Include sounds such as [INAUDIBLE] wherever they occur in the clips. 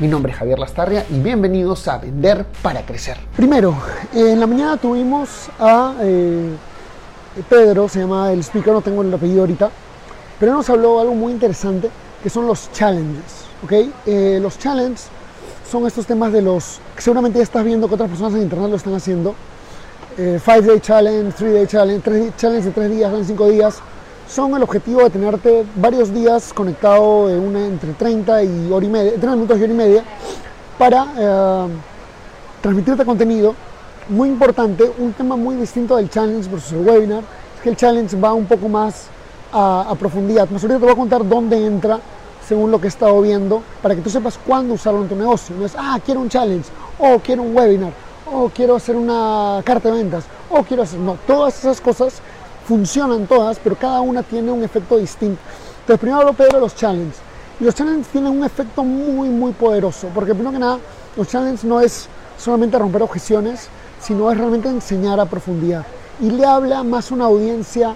Mi nombre es Javier Lastarria y bienvenidos a Vender para Crecer. Primero, en la mañana tuvimos a eh, Pedro, se llama el speaker, no tengo el apellido ahorita, pero nos habló algo muy interesante que son los challenges. ¿okay? Eh, los challenges son estos temas de los que seguramente ya estás viendo que otras personas en internet lo están haciendo. 5 eh, Day Challenge, 3 Day Challenge, 3 Challenge de 3 días, en 5 días son el objetivo de tenerte varios días conectado en una, entre 30 y hora y media, 30 minutos y hora y media para eh, transmitirte contenido muy importante, un tema muy distinto del challenge versus el webinar, es que el challenge va un poco más a, profundidad. Más ahorita te voy a contar dónde entra según lo que he estado viendo, para que tú sepas cuándo usarlo en tu negocio. No es, ah, quiero un challenge, o quiero un webinar, o quiero hacer una carta de ventas, o quiero hacer... No, todas esas cosas funcionan todas, pero cada una tiene un efecto distinto. Entonces, primero hablo Pedro de los challenges. Y los challenges tienen un efecto muy, muy poderoso, porque primero que nada, los challenges no es solamente romper objeciones, sino es realmente enseñar a profundidad. Y le habla más a una audiencia,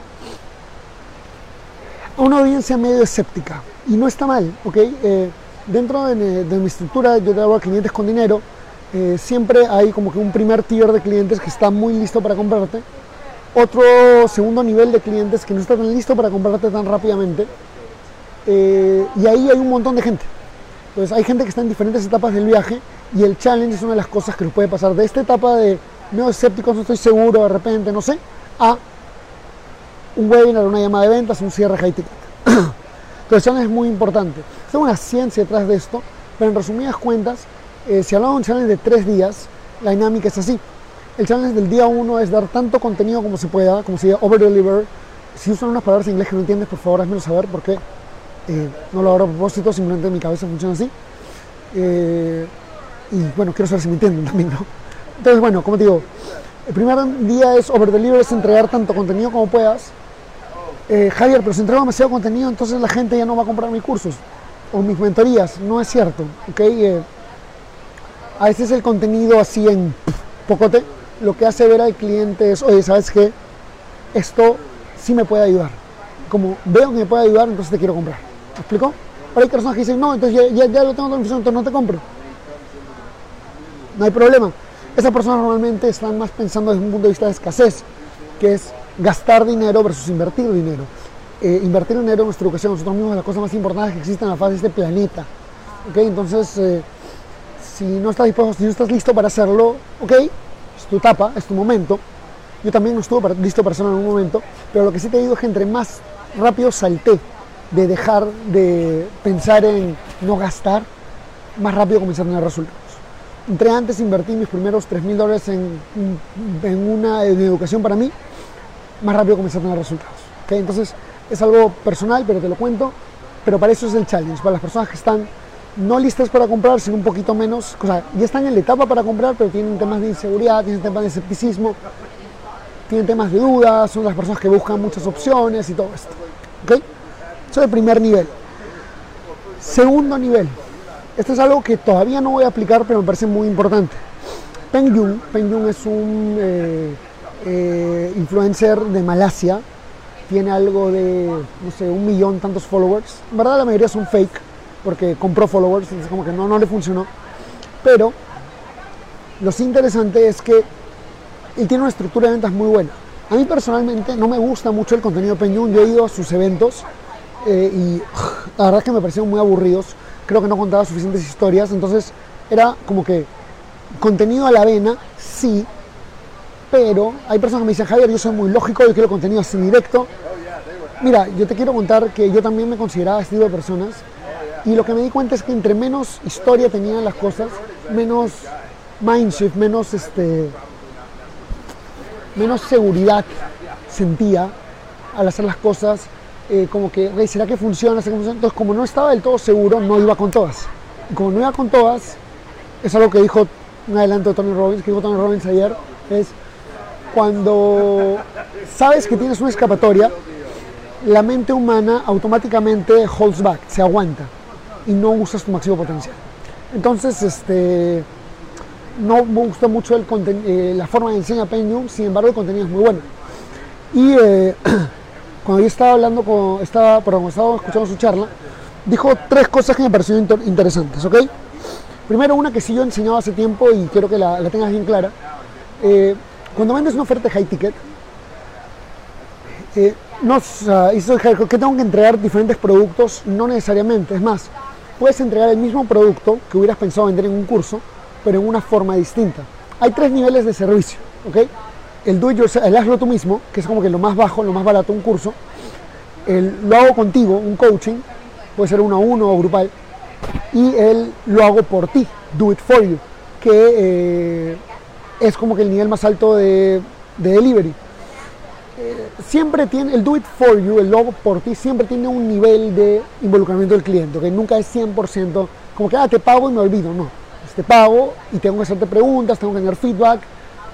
a una audiencia medio escéptica. Y no está mal, ¿ok? Eh, dentro de, mi estructura, yo trabajo a clientes con dinero, eh, siempre hay como que un primer tier de clientes que está muy listo para comprarte otro segundo nivel de clientes que no está tan listo para comprarte tan rápidamente. Eh, y ahí hay un montón de gente. Entonces hay gente que está en diferentes etapas del viaje y el challenge es una de las cosas que nos puede pasar de esta etapa de medio escéptico, no estoy seguro, de repente, no sé, a un webinar, una llamada de ventas, un cierre high ticket. [CLEARS THROAT] Entonces challenge es muy importante. Hay una ciencia detrás de esto, pero en resumidas cuentas, eh, si hablamos de un challenge de tres días, la dinámica es así. El challenge del día uno es dar tanto contenido como se pueda, como se diga over deliver. Si usan unas palabras en inglés que no entiendes, por favor, házmelo saber porque eh, no lo hago a propósito, simplemente mi cabeza funciona así. Eh, y bueno, quiero saber si me entienden [LAUGHS] también, ¿no? Entonces, bueno, como te digo, el primer día es over deliver, es entregar tanto contenido como puedas. Eh, Javier, pero si entrego demasiado contenido, entonces la gente ya no va a comprar mis cursos o mis mentorías. No es cierto, ¿ok? a veces el contenido así en pocote lo que hace ver al cliente es, oye, ¿sabes qué? Esto sí me puede ayudar. Como veo que me puede ayudar, entonces te quiero comprar. ¿Me explico? Pero hay personas que dicen, no, entonces ya, lo tengo todo entonces no te compro. No hay problema. Esas personas normalmente están más pensando desde un punto de vista de escasez, que es gastar dinero versus invertir dinero. Eh, invertir dinero en nuestra educación, nosotros mismos, es la cosa más importante que existe en la faz de este planeta. ¿Ok? Entonces, eh, si no estás dispuesto, si no estás listo para hacerlo, ok, es tu etapa, es tu momento. Yo también no estuve listo para en un momento, pero lo que sí te digo es que entre más rápido salté de dejar de pensar en no gastar, más rápido comencé a tener resultados. Entre antes invertí mis primeros 3 mil dólares en, en, una educación para mí, más rápido comencé a tener resultados. ¿okay? Entonces es algo personal, pero te lo cuento. Pero para eso es el challenge, para las personas que están no listas para comprar, sino un poquito menos, o sea, ya están en la etapa para comprar, pero tienen temas de inseguridad, tienen temas de escepticismo, tienen temas de dudas, son las personas que buscan muchas opciones y todo esto. ¿Ok? Eso es el primer nivel. Segundo nivel. Esto es algo que todavía no voy a aplicar, pero me parece muy importante. Peng Yun, Peng Yun es un eh, eh, influencer de Malasia, tiene algo de, no sé, un millón tantos followers. En verdad la mayoría son fake porque compró followers, entonces como que no, no le funcionó. Pero lo interesante es que él tiene una estructura de ventas muy buena. A mí personalmente no me gusta mucho el contenido de Peñón, yo he ido a sus eventos eh, y [SIGHS] la verdad es que me parecieron muy aburridos, creo que no contaba suficientes historias, entonces era como que contenido a la vena, sí, pero hay personas que me dicen, Javier, yo soy muy lógico, yo quiero contenido así directo. Mira, yo te quiero contar que yo también me consideraba este tipo de personas y lo que me di cuenta es que entre menos historia tenían las cosas, menos mindshift, menos este menos seguridad sentía al hacer las cosas, eh, como que, ¿será que funciona? Entonces, como no estaba del todo seguro, no iba con todas. Y como no iba con todas, es algo que dijo un adelanto de Tony Robbins, que dijo Tony Robbins ayer, Es cuando sabes que tienes una escapatoria, la mente humana automáticamente holds back, se aguanta y no usas tu máximo potencial. Entonces, este, no me gusta mucho el eh, la forma de enseñar Pentium, sin embargo el contenido es muy bueno. Y eh, [CLEARS THROAT] cuando yo estaba hablando con, estaba, perdón, estaba escuchando su charla, dijo tres cosas que me parecieron interesantes, ¿ok? Primero, una que sí yo he enseñado hace tiempo y quiero que la, tengas bien clara. Eh, cuando vendes una oferta high ticket, eh, no, que tengo que entregar diferentes productos, no necesariamente. Es más, puedes entregar el mismo producto que hubieras pensado vender en un curso, pero en una forma distinta. Hay tres niveles de servicio, ¿ok? El do it yourself, el hazlo tú mismo, que es como que lo más bajo, lo más barato, un curso. El lo hago contigo, un coaching, puede ser uno a uno o grupal. Y el lo hago por ti, do it for you, que eh, es como que el nivel más alto de, delivery. Eh, siempre tiene, el do it for you, el lo hago por ti, siempre tiene un nivel de involucramiento del cliente, que nunca es 100%, como que, ah, te pago y me olvido, no. Te pago y tengo que hacerte preguntas, tengo que tener feedback,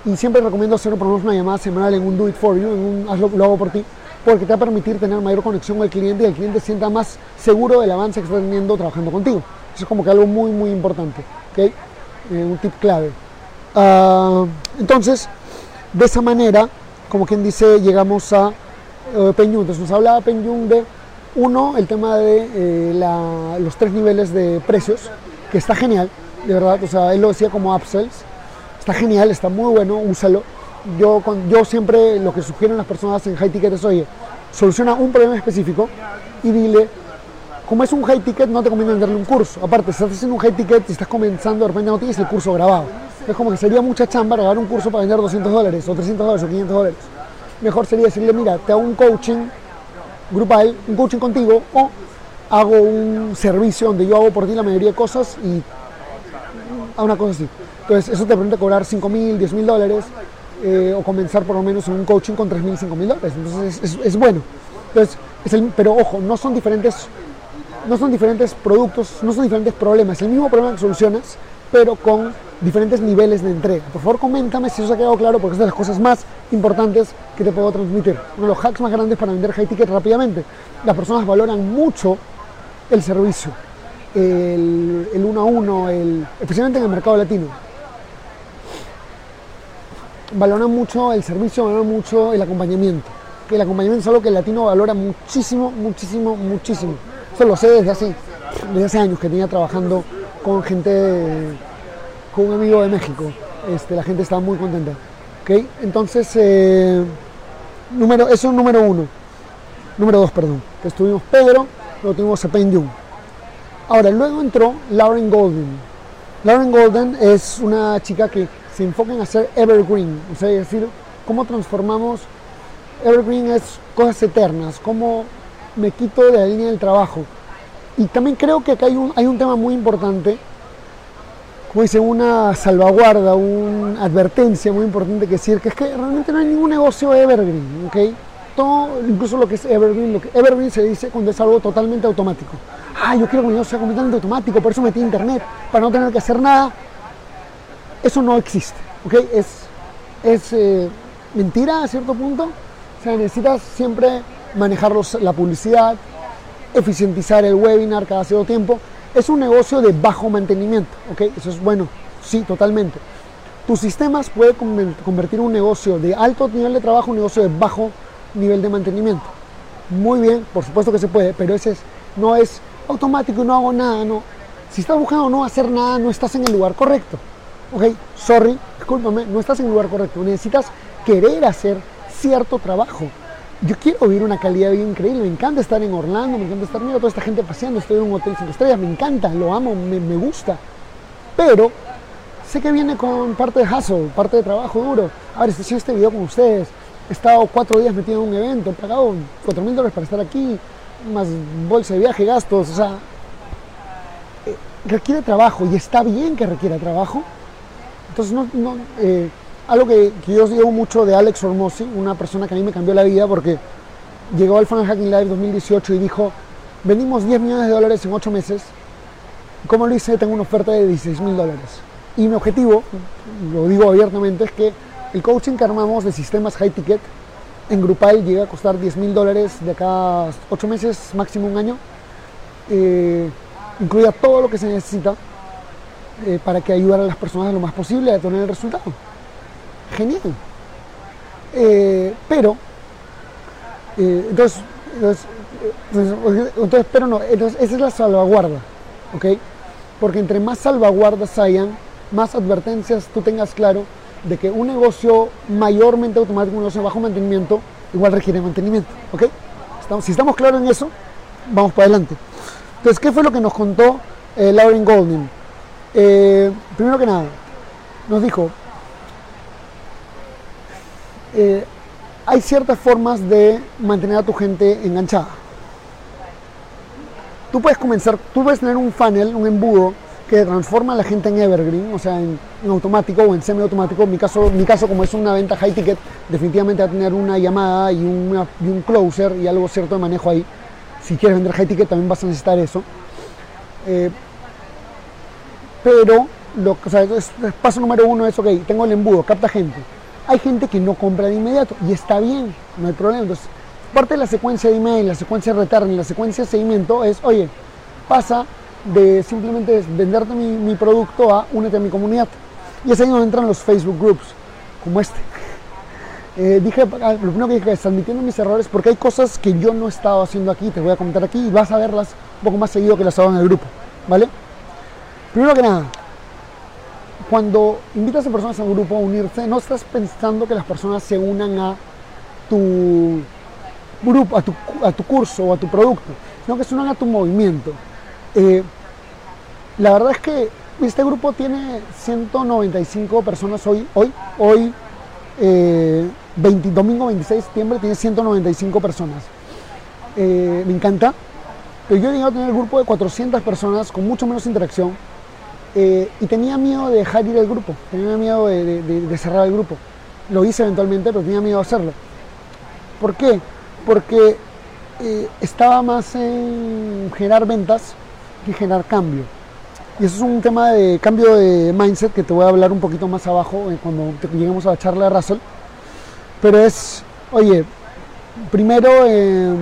y siempre recomiendo hacer por lo menos una llamada semanal en un do it for you, en un hazlo, lo hago por ti, porque te va a permitir tener mayor conexión con el cliente y el cliente sienta más seguro del avance que está teniendo trabajando contigo. Eso es como que algo muy, muy importante, ¿okay? Eh, un tip clave. Uh, entonces, de esa manera, como quien dice, llegamos a uh, Entonces nos hablaba Penyung de, uno, el tema de eh, los tres niveles de precios, que está genial, de verdad, o sea, él lo decía como upsells, está genial, está muy bueno, úsalo. Yo, yo siempre lo que sugieren las personas en high ticket es, oye, soluciona un problema específico y dile, como es un high ticket, no te conviene venderle un curso. Aparte, si estás haciendo un high ticket y estás comenzando, de repente no tienes el curso grabado. Es como que sería mucha chamba grabar un curso para vender 200 dólares, o 300 dólares, o 500 dólares. Mejor sería decirle, mira, te hago un coaching grupal, un coaching contigo, o hago un servicio donde yo hago por ti la mayoría de cosas y a una cosa así. Entonces, eso te permite cobrar 5 mil, 10 mil dólares eh, o comenzar por lo menos en un coaching con 3 mil, 5 mil dólares. Entonces, es, es, bueno. Entonces, es el, pero ojo, no son diferentes no son diferentes productos, no son diferentes problemas, el mismo problema que solucionas, pero con diferentes niveles de entrega. Por favor, coméntame si eso ha quedado claro, porque es de las cosas más importantes que te puedo transmitir. Uno de los hacks más grandes para vender high ticket rápidamente. Las personas valoran mucho el servicio, el, el uno a uno, el, especialmente en el mercado latino valoran mucho el servicio, valoran mucho el acompañamiento. Que el acompañamiento es algo que el latino valora muchísimo, muchísimo, muchísimo. Eso lo sé desde hace, desde hace años que tenía trabajando con gente, con un amigo de México. Este, la gente estaba muy contenta. ¿Okay? Entonces, eh, número, eso es número uno. Número dos, perdón. Que estuvimos Pedro, luego tuvimos Sepen Jung. Ahora, luego entró Lauren Golden. Lauren Golden es una chica que se enfoca en hacer evergreen, o sea, es decir, cómo transformamos evergreen es cosas eternas, cómo me quito de la línea del trabajo. Y también creo que acá hay un, hay un tema muy importante, como dice, una salvaguarda, una advertencia muy importante que decir, que es que realmente no hay ningún negocio evergreen, ¿ok? Todo, incluso lo que es evergreen, lo que evergreen se dice cuando es algo totalmente automático. Ah, yo quiero que mi negocio sea completamente automático, por eso metí internet, para no tener que hacer nada eso no existe, ¿ok? Es, es eh, mentira a cierto punto. O sea, necesitas siempre manejar la publicidad, eficientizar el webinar cada cierto tiempo. Es un negocio de bajo mantenimiento, ¿ok? Eso es bueno, sí, totalmente. Tus sistemas pueden convertir un negocio de alto nivel de trabajo en un negocio de bajo nivel de mantenimiento. Muy bien, por supuesto que se puede, pero ese es, no es automático, no hago nada, no. Si estás buscando no hacer nada, no estás en el lugar correcto ok, sorry, discúlpame, no estás en el lugar correcto. Necesitas querer hacer cierto trabajo. Yo quiero vivir una calidad de increíble, me encanta estar en Orlando, me encanta estar viendo toda esta gente paseando, estoy en un hotel sin estrellas, me encanta, lo amo, me, me gusta. Pero sé que viene con parte de hustle, parte de trabajo duro. A ver, estoy este video con ustedes, he estado cuatro días metido en un evento, he pagado cuatro mil dólares para estar aquí, más bolsa de viaje, gastos, o sea, eh, requiere trabajo y está bien que requiera trabajo, entonces, no, eh, algo que, yo digo mucho de Alex Ormosi, una persona que a mí me cambió la vida porque llegó al Funnel Hacking Live 2018 y dijo, vendimos 10 millones de dólares en 8 meses, ¿cómo lo hice? Tengo una oferta de 16 mil dólares. Y mi objetivo, lo digo abiertamente, es que el coaching que armamos de sistemas high ticket en Grupal llega a costar 10 mil dólares de acá 8 meses, máximo un año. Eh, incluía todo lo que se necesita eh, para que ayudara a las personas lo más posible a tener el resultado. Genial. Eh, pero, entonces, entonces, pero no, entonces esa es la salvaguarda, ¿ok? Porque entre más salvaguardas hayan, más advertencias tú tengas claro de que un negocio mayormente automático, un negocio bajo mantenimiento, igual requiere mantenimiento. ¿Ok? si estamos claros en eso, vamos para adelante. Entonces, ¿qué fue lo que nos contó eh, Lauren Goldman? Eh, primero que nada, nos dijo, eh, hay ciertas formas de mantener a tu gente enganchada. Tú puedes comenzar, tú puedes tener un funnel, un embudo que transforma a la gente en evergreen, o sea, en, automático o en semi-automático. En mi caso, mi caso, como es una venta high ticket, definitivamente va a tener una llamada y, un closer y algo cierto de manejo ahí. Si quieres vender high ticket también vas a necesitar eso. Eh, pero, lo, o sea, paso número uno es, ok, tengo el embudo, capta gente. Hay gente que no compra de inmediato y está bien, no hay problema. Entonces, parte de la secuencia de email, la secuencia de return la secuencia de seguimiento es, oye, pasa de simplemente venderte mi, producto a únete a mi comunidad. Y es ahí donde entran los Facebook groups, como este. [LAUGHS] Eh, dije, ah, lo primero que dije es admitiendo mis errores porque hay cosas que yo no he estado haciendo aquí, te voy a comentar aquí y vas a verlas un poco más seguido que las hago en el grupo, ¿vale? Primero que nada, cuando invitas a personas a un grupo a unirse, no estás pensando que las personas se unan a tu grupo, a tu, a tu curso o a tu producto, sino que se unan a tu movimiento. Eh, la verdad es que este grupo tiene 195 personas hoy, hoy, hoy, eh, domingo 26 de septiembre, tiene 195 personas. Eh, me encanta, pero yo he llegado a tener el grupo de 400 personas con mucho menos interacción y tenía miedo de dejar ir el grupo, tenía miedo de, cerrar el grupo. Lo hice eventualmente, pero tenía miedo de hacerlo. ¿Por qué? Porque estaba más en generar ventas que generar cambio. Y eso es un tema de cambio de mindset que te voy a hablar un poquito más abajo eh, cuando lleguemos a la charla de Russell. Pero es, oye, primero eh,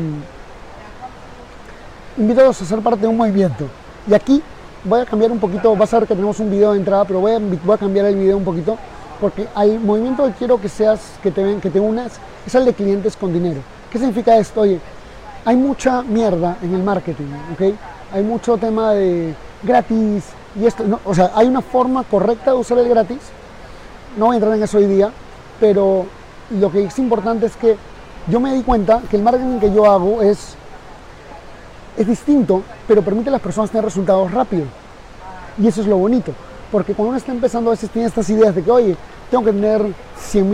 a ser parte de un movimiento. Y aquí voy a cambiar un poquito, vas a ver que tenemos un video de entrada, pero voy a, cambiar el video un poquito porque al movimiento que quiero que seas, que te, que te unas, es el de clientes con dinero. ¿Qué significa esto? Oye, hay mucha mierda en el marketing, ¿ok? hay mucho tema de gratis y esto, o sea, hay una forma correcta de usar el gratis, no voy a entrar en eso hoy día, pero lo que es importante es que yo me di cuenta que el marketing que yo hago es, es distinto, pero permite a las personas tener resultados rápidos. Y eso es lo bonito, porque cuando uno está empezando a veces tiene estas ideas de que, oye, tengo que tener 100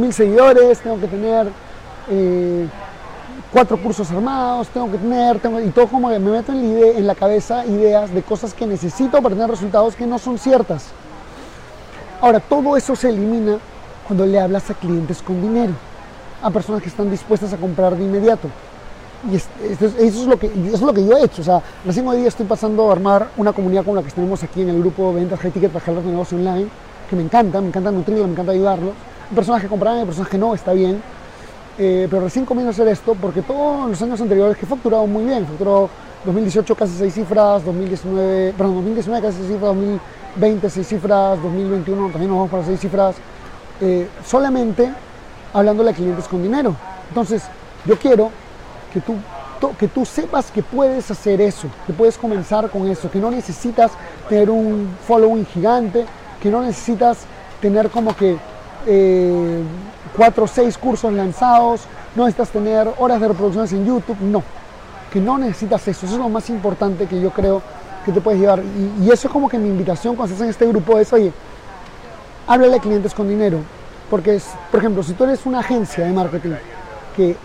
mil seguidores, tengo que tener... Eh, cuatro cursos armados, tengo que tener, y todo como que me meto en la cabeza ideas de cosas que necesito para tener resultados que no son ciertas. Ahora, todo eso se elimina cuando le hablas a clientes con dinero, a personas que están dispuestas a comprar de inmediato. Y eso, es lo que, eso es lo que yo he hecho. O sea, recién hoy día estoy pasando a armar una comunidad como la que tenemos aquí en el grupo ventas high ticket para de negocio online, que me encanta, me encanta nutrirlo, me encanta ayudarlos. Hay personas que compran, hay personas que no, está bien eh, pero recién comienzo a hacer esto porque todos los años anteriores que he facturado muy bien, facturó 2018 casi 6 cifras, 2019, perdón, 2019 casi 6 cifras, 2020 6 cifras, 2021 también nos vamos para 6 cifras, eh, solamente hablándole a clientes con dinero. Entonces, yo quiero que tú, que tú sepas que puedes hacer eso, que puedes comenzar con eso, que no necesitas tener un following gigante, que no necesitas tener como que eh, cuatro o seis cursos lanzados, no necesitas tener horas de reproducciones en YouTube, no, que no necesitas eso, eso es lo más importante que yo creo que te puedes llevar. Y, eso es como que mi invitación cuando estás en este grupo es, oye, háblale a clientes con dinero, porque es, por ejemplo, si tú eres una agencia de marketing que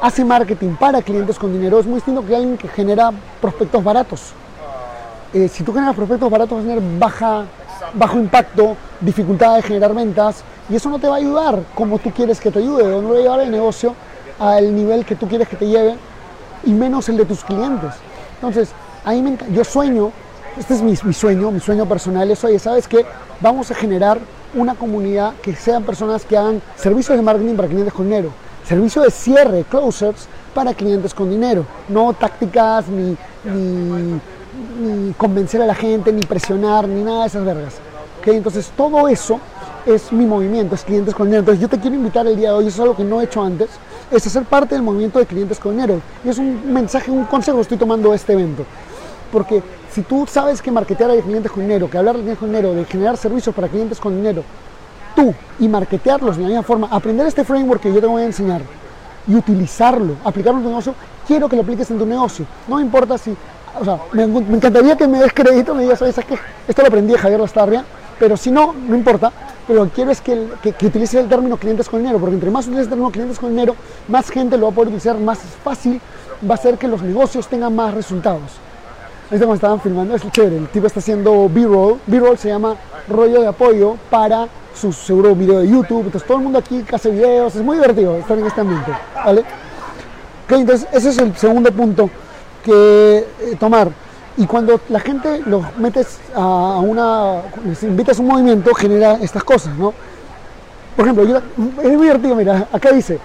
hace marketing para clientes con dinero, es muy distinto que alguien que genera prospectos baratos. Eh, si tú generas prospectos baratos vas a tener baja, bajo impacto, dificultad de generar ventas, y eso no te va a ayudar como tú quieres que te ayude, o no va a llevar el negocio al nivel que tú quieres que te lleve, y menos el de tus clientes. Entonces, ahí me yo sueño, este es mi, sueño, mi sueño personal, es, oye, ¿sabes qué? Vamos a generar una comunidad que sean personas que hagan servicios de marketing para clientes con dinero, servicio de cierre, closers, para clientes con dinero, no tácticas ni, ni, convencer a la gente, ni presionar, ni nada de esas vergas. ¿Okay? Entonces todo eso es mi movimiento, es clientes con dinero. Entonces yo te quiero invitar el día de hoy, eso es algo que no he hecho antes, es hacer parte del movimiento de clientes con dinero. Y es un mensaje, un consejo que estoy tomando este evento. Porque si tú sabes que marketear a clientes con dinero, que hablar de clientes con dinero, de generar servicios para clientes con dinero, tú y marketearlos de la misma forma, aprender este framework que yo te voy a enseñar y utilizarlo, aplicarlo en tu negocio, quiero que lo apliques en tu negocio. No importa si, o sea, me, encantaría que me des crédito, me digas, ¿sabes qué? Esto lo aprendí de Javier Lastarria, pero si no, no importa. Pero lo que quiero es que, que, que utilices el término clientes con dinero, porque entre más utilices el término clientes con dinero, más gente lo va a poder utilizar, más fácil va a ser que los negocios tengan más resultados. Ahorita cuando estaban filmando, es chévere, el tipo está haciendo B-roll. B-roll se llama rollo de apoyo para su seguro video de YouTube. Entonces todo el mundo aquí hace videos, es muy divertido estar en este ambiente, ¿vale? entonces ese es el segundo punto que eh, tomar. Y cuando la gente los metes a una, les invitas a un movimiento, genera estas cosas, ¿no? Por ejemplo, es muy divertido, mira, acá dice,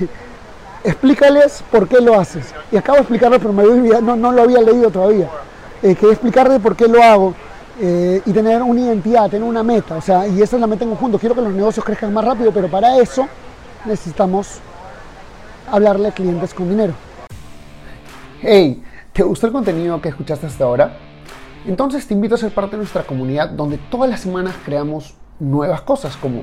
[LAUGHS] explícales por qué lo haces. Y acabo de explicarlo, pero me no, no lo había leído todavía. Eh, que explicarle por qué lo hago eh, y tener una identidad, tener una meta. O sea, y esa es la meta en conjunto. Quiero que los negocios crezcan más rápido, pero para eso necesitamos hablarle a clientes con dinero. Hey, ¿te gustó el contenido que escuchaste hasta ahora? Entonces te invito a ser parte de nuestra comunidad donde todas las semanas creamos nuevas cosas como